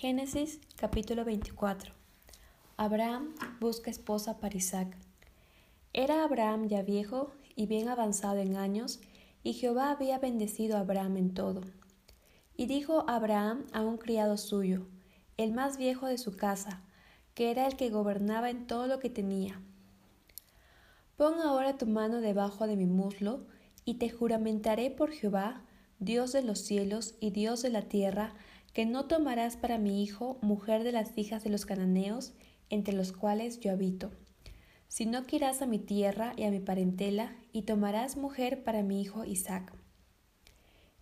Génesis capítulo 24 Abraham busca esposa para Isaac. Era Abraham ya viejo y bien avanzado en años, y Jehová había bendecido a Abraham en todo. Y dijo Abraham a un criado suyo, el más viejo de su casa, que era el que gobernaba en todo lo que tenía. Pon ahora tu mano debajo de mi muslo, y te juramentaré por Jehová, Dios de los cielos y Dios de la tierra, que no tomarás para mi hijo mujer de las hijas de los cananeos, entre los cuales yo habito, sino que irás a mi tierra y a mi parentela, y tomarás mujer para mi hijo Isaac.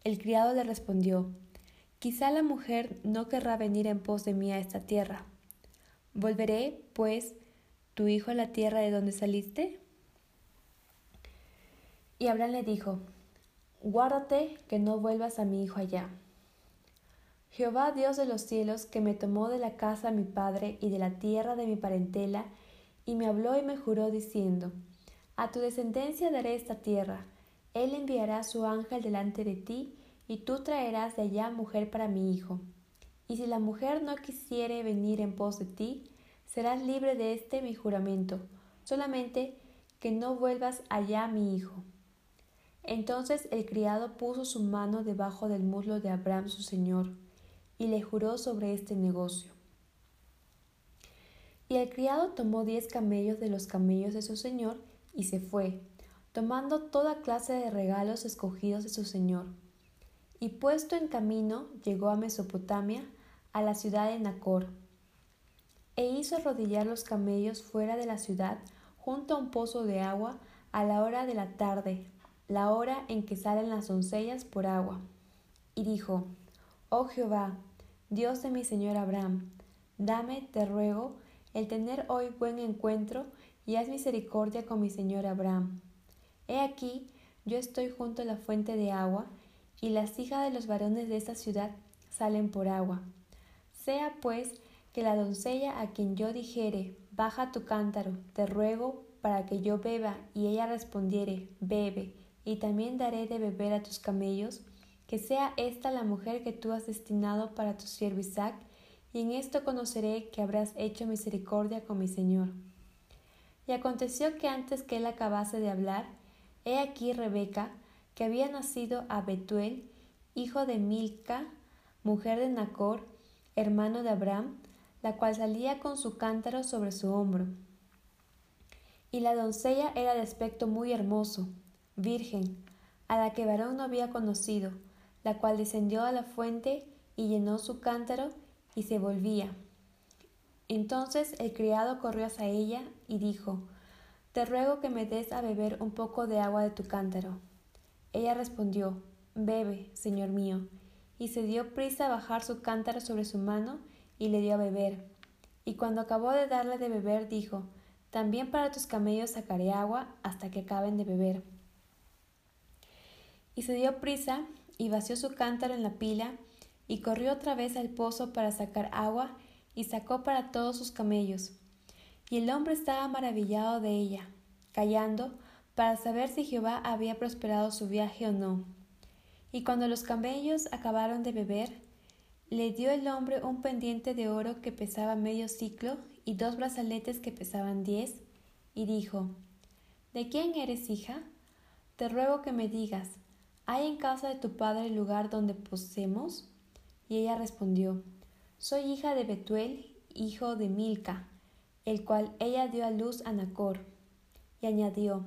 El criado le respondió, Quizá la mujer no querrá venir en pos de mí a esta tierra. ¿Volveré, pues, tu hijo a la tierra de donde saliste? Y Abraham le dijo, Guárdate que no vuelvas a mi hijo allá Jehová Dios de los cielos, que me tomó de la casa de mi padre y de la tierra de mi parentela, y me habló y me juró diciendo, A tu descendencia daré esta tierra, él enviará su ángel delante de ti, y tú traerás de allá mujer para mi hijo. Y si la mujer no quisiere venir en pos de ti, serás libre de este mi juramento, solamente que no vuelvas allá mi hijo. Entonces el criado puso su mano debajo del muslo de Abraham su señor, y le juró sobre este negocio. Y el criado tomó diez camellos de los camellos de su señor y se fue, tomando toda clase de regalos escogidos de su señor. Y puesto en camino llegó a Mesopotamia, a la ciudad de Nacor, e hizo arrodillar los camellos fuera de la ciudad, junto a un pozo de agua, a la hora de la tarde, la hora en que salen las doncellas por agua. Y dijo, Oh Jehová, Dios de mi Señor Abraham, dame, te ruego, el tener hoy buen encuentro y haz misericordia con mi Señor Abraham. He aquí, yo estoy junto a la fuente de agua, y las hijas de los varones de esta ciudad salen por agua. Sea pues que la doncella a quien yo dijere, baja tu cántaro, te ruego, para que yo beba, y ella respondiere, bebe, y también daré de beber a tus camellos, que sea esta la mujer que tú has destinado para tu siervo Isaac, y en esto conoceré que habrás hecho misericordia con mi Señor. Y aconteció que antes que él acabase de hablar, he aquí Rebeca, que había nacido a Betuel, hijo de Milca, mujer de Nacor, hermano de Abraham, la cual salía con su cántaro sobre su hombro. Y la doncella era de aspecto muy hermoso, virgen, a la que varón no había conocido, la cual descendió a la fuente y llenó su cántaro y se volvía. Entonces el criado corrió hacia ella y dijo, Te ruego que me des a beber un poco de agua de tu cántaro. Ella respondió, Bebe, señor mío, y se dio prisa a bajar su cántaro sobre su mano y le dio a beber. Y cuando acabó de darle de beber, dijo, También para tus camellos sacaré agua hasta que acaben de beber. Y se dio prisa y vació su cántaro en la pila, y corrió otra vez al pozo para sacar agua, y sacó para todos sus camellos. Y el hombre estaba maravillado de ella, callando, para saber si Jehová había prosperado su viaje o no. Y cuando los camellos acabaron de beber, le dio el hombre un pendiente de oro que pesaba medio ciclo y dos brazaletes que pesaban diez, y dijo, ¿De quién eres hija? Te ruego que me digas, ¿Hay en casa de tu padre el lugar donde posemos? Y ella respondió, Soy hija de Betuel, hijo de Milca, el cual ella dio a luz a Nacor. Y añadió,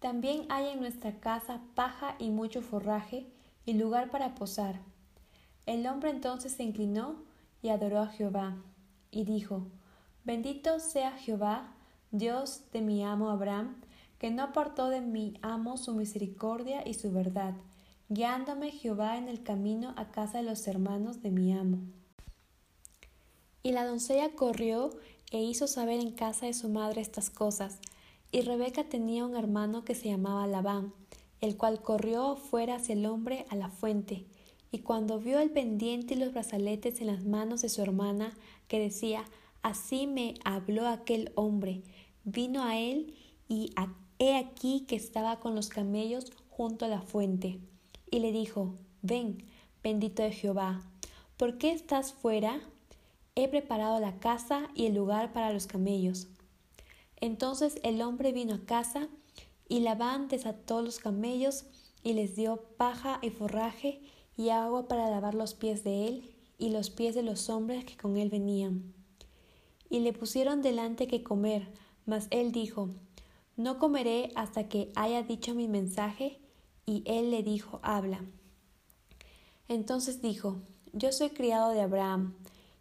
También hay en nuestra casa paja y mucho forraje y lugar para posar. El hombre entonces se inclinó y adoró a Jehová, y dijo, Bendito sea Jehová, Dios de mi amo Abraham, que no apartó de mi amo su misericordia y su verdad, guiándome Jehová en el camino a casa de los hermanos de mi amo. Y la doncella corrió e hizo saber en casa de su madre estas cosas. Y Rebeca tenía un hermano que se llamaba Labán, el cual corrió fuera hacia el hombre a la fuente. Y cuando vio el pendiente y los brazaletes en las manos de su hermana, que decía, Así me habló aquel hombre, vino a él y he aquí que estaba con los camellos junto a la fuente y le dijo, Ven, bendito de Jehová, ¿por qué estás fuera? he preparado la casa y el lugar para los camellos. Entonces el hombre vino a casa, y Labán desató los camellos y les dio paja y forraje y agua para lavar los pies de él y los pies de los hombres que con él venían. Y le pusieron delante que comer, mas él dijo, No comeré hasta que haya dicho mi mensaje, y él le dijo, Habla. Entonces dijo, Yo soy criado de Abraham,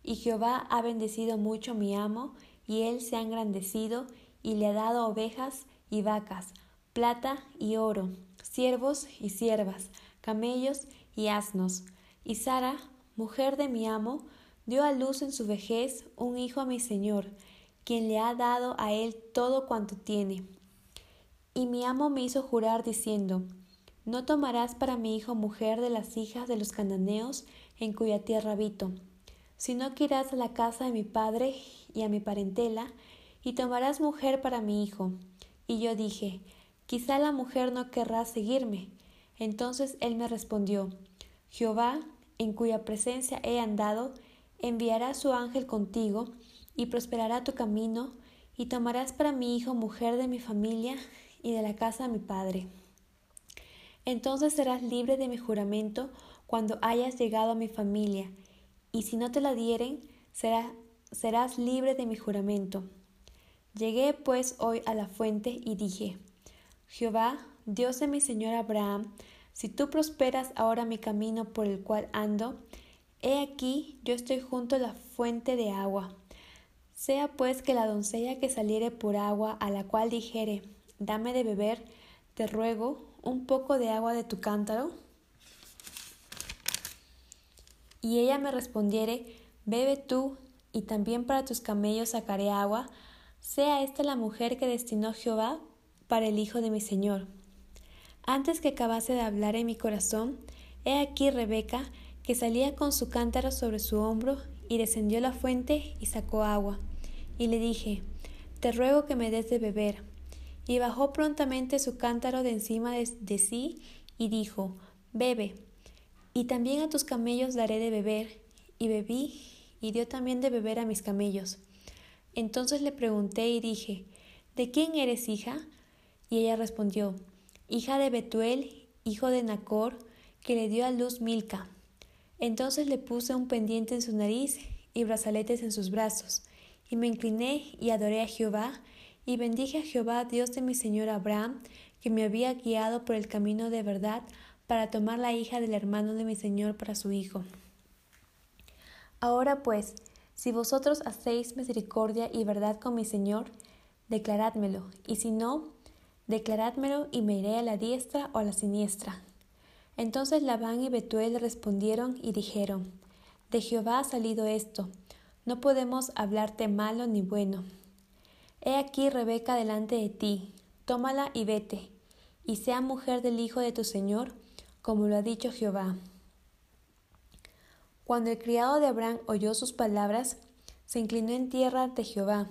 y Jehová ha bendecido mucho mi amo, y él se ha engrandecido, y le ha dado ovejas y vacas, plata y oro, siervos y siervas, camellos y asnos. Y Sara, mujer de mi amo, dio a luz en su vejez un hijo a mi señor, quien le ha dado a él todo cuanto tiene. Y mi amo me hizo jurar diciendo, No tomarás para mi hijo mujer de las hijas de los cananeos en cuya tierra habito, sino que irás a la casa de mi padre y a mi parentela, y tomarás mujer para mi hijo. Y yo dije, quizá la mujer no querrá seguirme. Entonces él me respondió, Jehová, en cuya presencia he andado, enviará su ángel contigo, y prosperará tu camino, y tomarás para mi hijo mujer de mi familia y de la casa de mi padre. Entonces serás libre de mi juramento cuando hayas llegado a mi familia, y si no te la dieren, serás libre de mi juramento. Llegué pues hoy a la fuente y dije, Jehová, Dios de mi señor Abraham, si tú prosperas ahora mi camino por el cual ando, he aquí yo estoy junto a la fuente de agua. Sea pues que la doncella que saliere por agua, a la cual dijere, dame de beber, te ruego un poco de agua de tu cántaro. Y ella me respondiere, bebe tú, y también para tus camellos sacaré agua, sea esta la mujer que destinó Jehová para el hijo de mi Señor. Antes que acabase de hablar en mi corazón, he aquí Rebeca, que salía con su cántaro sobre su hombro, y descendió la fuente y sacó agua. Y le dije, Te ruego que me des de beber. Y bajó prontamente su cántaro de encima de, de sí, y dijo, Bebe. Y también a tus camellos daré de beber. Y bebí, y dio también de beber a mis camellos. Entonces le pregunté y dije, ¿De quién eres hija? Y ella respondió, hija de Betuel, hijo de Nacor, que le dio a luz Milca. Entonces le puse un pendiente en su nariz y brazaletes en sus brazos, y me incliné y adoré a Jehová, y bendije a Jehová, Dios de mi señor Abraham, que me había guiado por el camino de verdad para tomar la hija del hermano de mi señor para su hijo. Ahora pues, si vosotros hacéis misericordia y verdad con mi Señor, declarádmelo, y si no, declarádmelo y me iré a la diestra o a la siniestra. Entonces Labán y Betuel respondieron y dijeron, De Jehová ha salido esto, no podemos hablarte malo ni bueno. He aquí Rebeca delante de ti, tómala y vete, y sea mujer del hijo de tu Señor, como lo ha dicho Jehová. Cuando el criado de Abraham oyó sus palabras, se inclinó en tierra ante Jehová.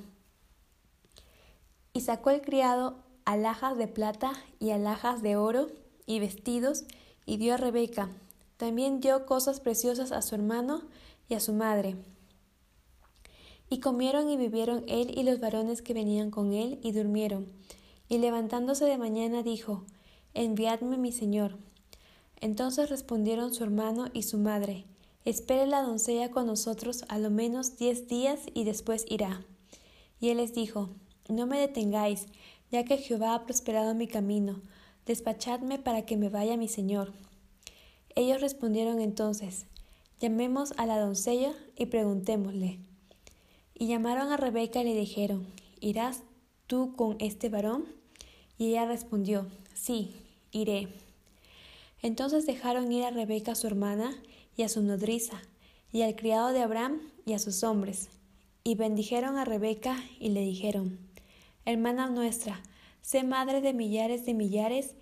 Y sacó el criado alhajas de plata y alhajas de oro y vestidos, y dio a Rebeca. También dio cosas preciosas a su hermano y a su madre. Y comieron y vivieron él y los varones que venían con él, y durmieron. Y levantándose de mañana dijo, Enviadme mi señor. Entonces respondieron su hermano y su madre, Espere la doncella con nosotros a lo menos diez días y después irá. Y él les dijo, No me detengáis, ya que Jehová ha prosperado mi camino, despachadme para que me vaya mi señor. Ellos respondieron entonces, Llamemos a la doncella y preguntémosle. Y llamaron a Rebeca y le dijeron, ¿Irás tú con este varón? Y ella respondió, Sí, iré. Entonces dejaron ir a Rebeca su hermana, y a su nodriza, y al criado de Abraham y a sus hombres. Y bendijeron a Rebeca y le dijeron, Hermana nuestra, sé madre de millares de millares,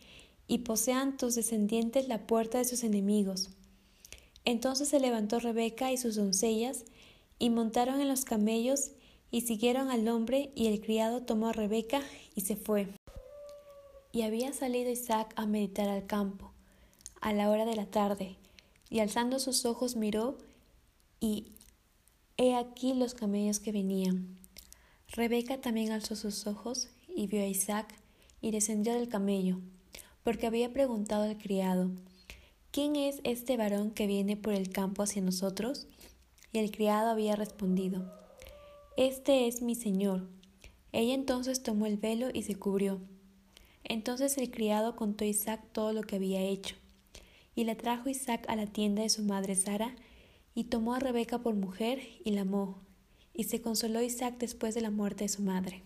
y posean tus descendientes la puerta de sus enemigos. Entonces se levantó Rebeca y sus doncellas, y montaron en los camellos, y siguieron al hombre, y el criado tomó a Rebeca y se fue. Y había salido Isaac a meditar al campo, a la hora de la tarde, y alzando sus ojos miró, y He aquí los camellos que venían. Rebeca también alzó sus ojos y vio a Isaac y descendió del camello, porque había preguntado al criado, ¿quién es este varón que viene por el campo hacia nosotros? Y el criado había respondido, Este es mi señor. Ella entonces tomó el velo y se cubrió. Entonces el criado contó a Isaac todo lo que había hecho. Y le trajo Isaac a la tienda de su madre Sara, y tomó a Rebeca por mujer y la amó, y se consoló Isaac después de la muerte de su madre.